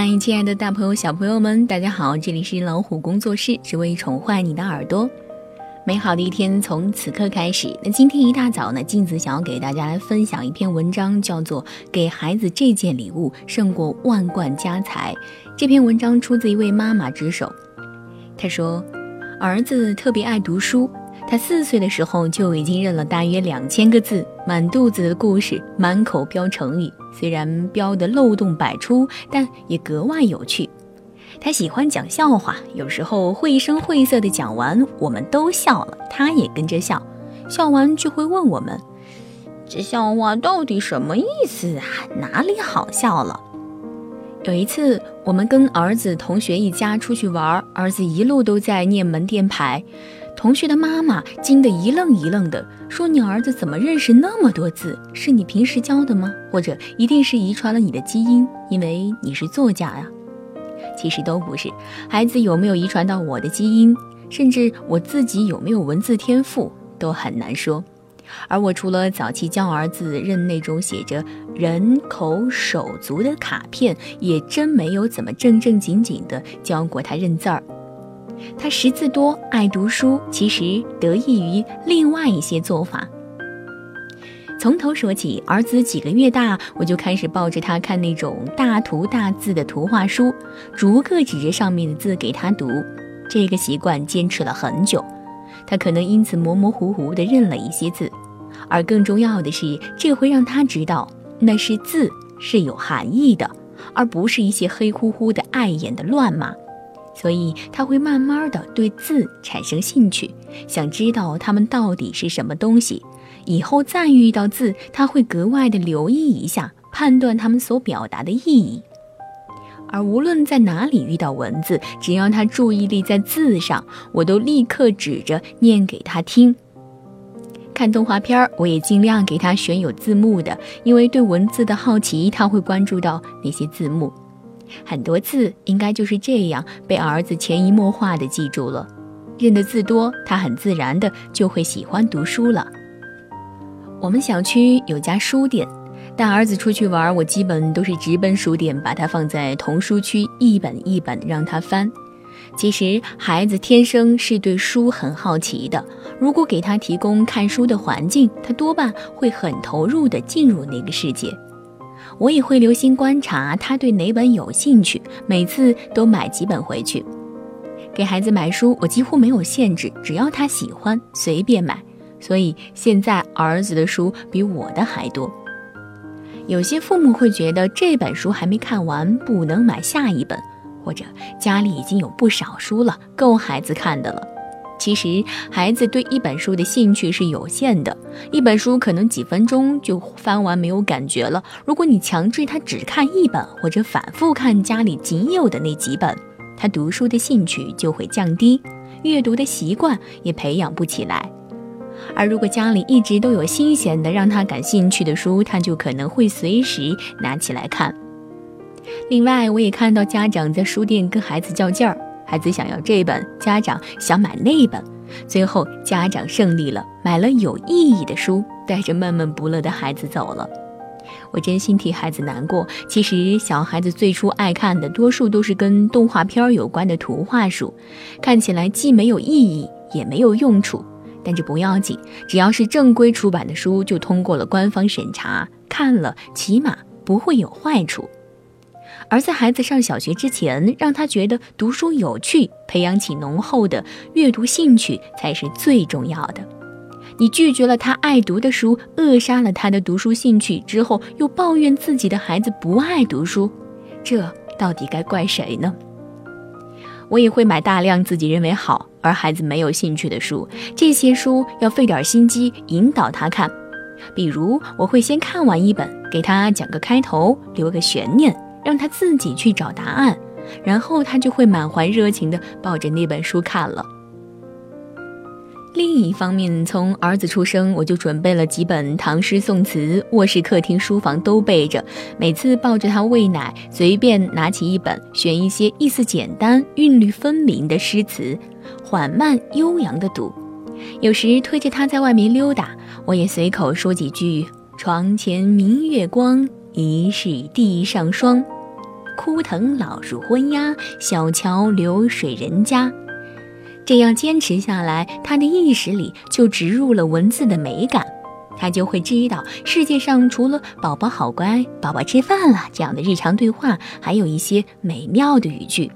嗨，亲爱的大朋友、小朋友们，大家好！这里是老虎工作室，只为宠坏你的耳朵。美好的一天从此刻开始。那今天一大早呢，镜子想要给大家来分享一篇文章，叫做《给孩子这件礼物胜过万贯家财》。这篇文章出自一位妈妈之手。她说，儿子特别爱读书。他四岁的时候就已经认了大约两千个字，满肚子的故事，满口标成语。虽然标的漏洞百出，但也格外有趣。他喜欢讲笑话，有时候绘声绘色的讲完，我们都笑了，他也跟着笑。笑完就会问我们：“这笑话到底什么意思啊？哪里好笑了？”有一次，我们跟儿子同学一家出去玩，儿子一路都在念门店牌。同学的妈妈惊得一愣一愣的，说：“你儿子怎么认识那么多字？是你平时教的吗？或者一定是遗传了你的基因，因为你是作家呀？”其实都不是，孩子有没有遗传到我的基因，甚至我自己有没有文字天赋，都很难说。而我除了早期教儿子认那种写着人口手足的卡片，也真没有怎么正正经经的教过他认字儿。他识字多，爱读书，其实得益于另外一些做法。从头说起，儿子几个月大，我就开始抱着他看那种大图大字的图画书，逐个指着上面的字给他读。这个习惯坚持了很久，他可能因此模模糊糊地认了一些字，而更重要的是，这会让他知道那是字，是有含义的，而不是一些黑乎乎的碍眼的乱码。所以他会慢慢的对字产生兴趣，想知道它们到底是什么东西。以后再遇到字，他会格外的留意一下，判断它们所表达的意义。而无论在哪里遇到文字，只要他注意力在字上，我都立刻指着念给他听。看动画片儿，我也尽量给他选有字幕的，因为对文字的好奇，他会关注到那些字幕。很多字应该就是这样被儿子潜移默化的记住了，认的字多，他很自然的就会喜欢读书了。我们小区有家书店，带儿子出去玩，我基本都是直奔书店，把它放在童书区，一本一本让他翻。其实孩子天生是对书很好奇的，如果给他提供看书的环境，他多半会很投入地进入那个世界。我也会留心观察他对哪本有兴趣，每次都买几本回去。给孩子买书，我几乎没有限制，只要他喜欢，随便买。所以现在儿子的书比我的还多。有些父母会觉得这本书还没看完，不能买下一本，或者家里已经有不少书了，够孩子看的了。其实，孩子对一本书的兴趣是有限的，一本书可能几分钟就翻完，没有感觉了。如果你强制他只看一本，或者反复看家里仅有的那几本，他读书的兴趣就会降低，阅读的习惯也培养不起来。而如果家里一直都有新鲜的让他感兴趣的书，他就可能会随时拿起来看。另外，我也看到家长在书店跟孩子较劲儿。孩子想要这本，家长想买那本，最后家长胜利了，买了有意义的书，带着闷闷不乐的孩子走了。我真心替孩子难过。其实小孩子最初爱看的，多数都是跟动画片有关的图画书，看起来既没有意义，也没有用处。但这不要紧，只要是正规出版的书，就通过了官方审查，看了起码不会有坏处。而在孩子上小学之前，让他觉得读书有趣，培养起浓厚的阅读兴趣才是最重要的。你拒绝了他爱读的书，扼杀了他的读书兴趣之后，又抱怨自己的孩子不爱读书，这到底该怪谁呢？我也会买大量自己认为好而孩子没有兴趣的书，这些书要费点心机引导他看。比如，我会先看完一本，给他讲个开头，留个悬念。让他自己去找答案，然后他就会满怀热情地抱着那本书看了。另一方面，从儿子出生，我就准备了几本唐诗宋词，卧室、客厅、书房都备着。每次抱着他喂奶，随便拿起一本，选一些意思简单、韵律分明的诗词，缓慢悠扬地读。有时推着他在外面溜达，我也随口说几句：“床前明月光。”疑是地上霜，枯藤老树昏鸦，小桥流水人家。这样坚持下来，他的意识里就植入了文字的美感，他就会知道世界上除了“宝宝好乖”“宝宝吃饭了”这样的日常对话，还有一些美妙的语句。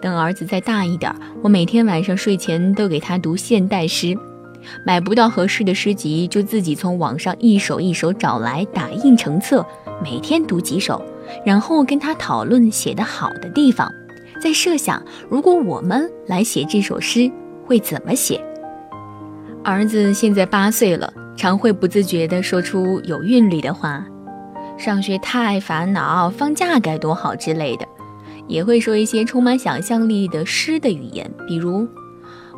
等儿子再大一点，我每天晚上睡前都给他读现代诗。买不到合适的诗集，就自己从网上一首一首找来，打印成册，每天读几首，然后跟他讨论写得好的地方，再设想如果我们来写这首诗会怎么写。儿子现在八岁了，常会不自觉地说出有韵律的话，上学太烦恼，放假该多好之类的，也会说一些充满想象力的诗的语言，比如。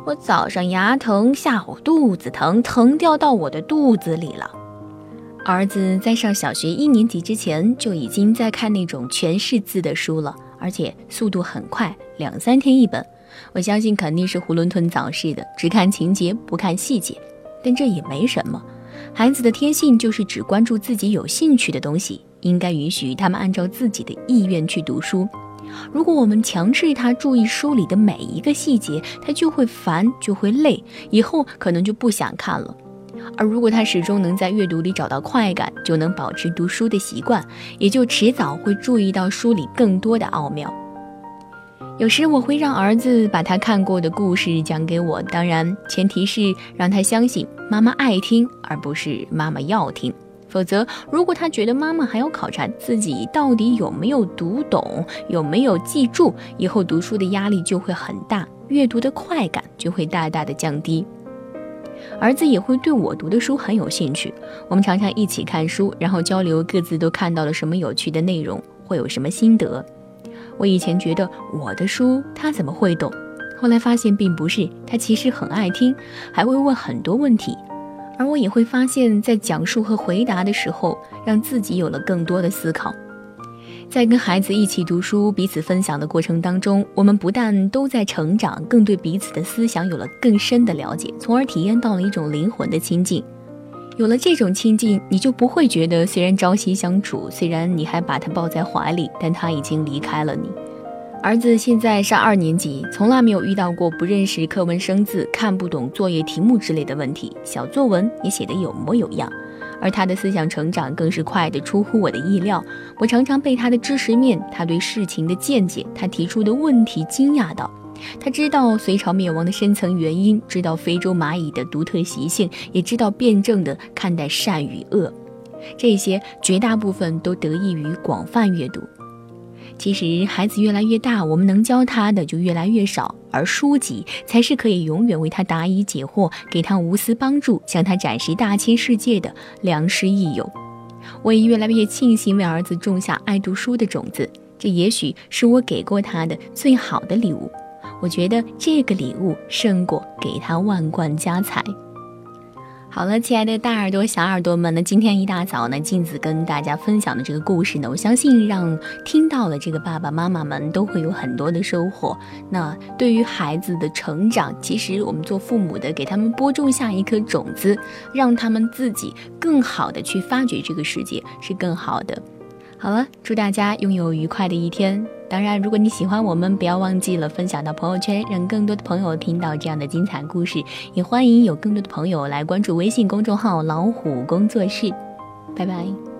我早上牙疼，下午肚子疼，疼掉到我的肚子里了。儿子在上小学一年级之前就已经在看那种全是字的书了，而且速度很快，两三天一本。我相信肯定是囫囵吞枣似的，只看情节不看细节。但这也没什么，孩子的天性就是只关注自己有兴趣的东西，应该允许他们按照自己的意愿去读书。如果我们强制他注意书里的每一个细节，他就会烦，就会累，以后可能就不想看了。而 如果他始终能在阅读里找到快感，就能保持读书的习惯，也就迟早会注意到书里更多的奥妙。有时我会让儿子把他看过的故事讲给我，当然前提是让他相信妈妈爱听，而不是妈妈要听。否则，如果他觉得妈妈还要考察自己到底有没有读懂、有没有记住，以后读书的压力就会很大，阅读的快感就会大大的降低。儿子也会对我读的书很有兴趣，我们常常一起看书，然后交流各自都看到了什么有趣的内容，会有什么心得。我以前觉得我的书他怎么会懂，后来发现并不是，他其实很爱听，还会问很多问题。而我也会发现，在讲述和回答的时候，让自己有了更多的思考。在跟孩子一起读书、彼此分享的过程当中，我们不但都在成长，更对彼此的思想有了更深的了解，从而体验到了一种灵魂的亲近。有了这种亲近，你就不会觉得虽然朝夕相处，虽然你还把他抱在怀里，但他已经离开了你。儿子现在上二年级，从来没有遇到过不认识课文生字、看不懂作业题目之类的问题，小作文也写得有模有样。而他的思想成长更是快得出乎我的意料，我常常被他的知识面、他对事情的见解、他提出的问题惊讶到。他知道隋朝灭亡的深层原因，知道非洲蚂蚁的独特习性，也知道辩证的看待善与恶。这些绝大部分都得益于广泛阅读。其实，孩子越来越大，我们能教他的就越来越少，而书籍才是可以永远为他答疑解惑、给他无私帮助、向他展示大千世界的良师益友。我也越来越庆幸为儿子种下爱读书的种子，这也许是我给过他的最好的礼物。我觉得这个礼物胜过给他万贯家财。好了，亲爱的大耳朵、小耳朵们，那今天一大早呢，镜子跟大家分享的这个故事呢，我相信让听到了这个爸爸妈妈们都会有很多的收获。那对于孩子的成长，其实我们做父母的，给他们播种下一颗种子，让他们自己更好的去发掘这个世界，是更好的。好了，祝大家拥有愉快的一天。当然，如果你喜欢我们，不要忘记了分享到朋友圈，让更多的朋友听到这样的精彩故事。也欢迎有更多的朋友来关注微信公众号“老虎工作室”。拜拜。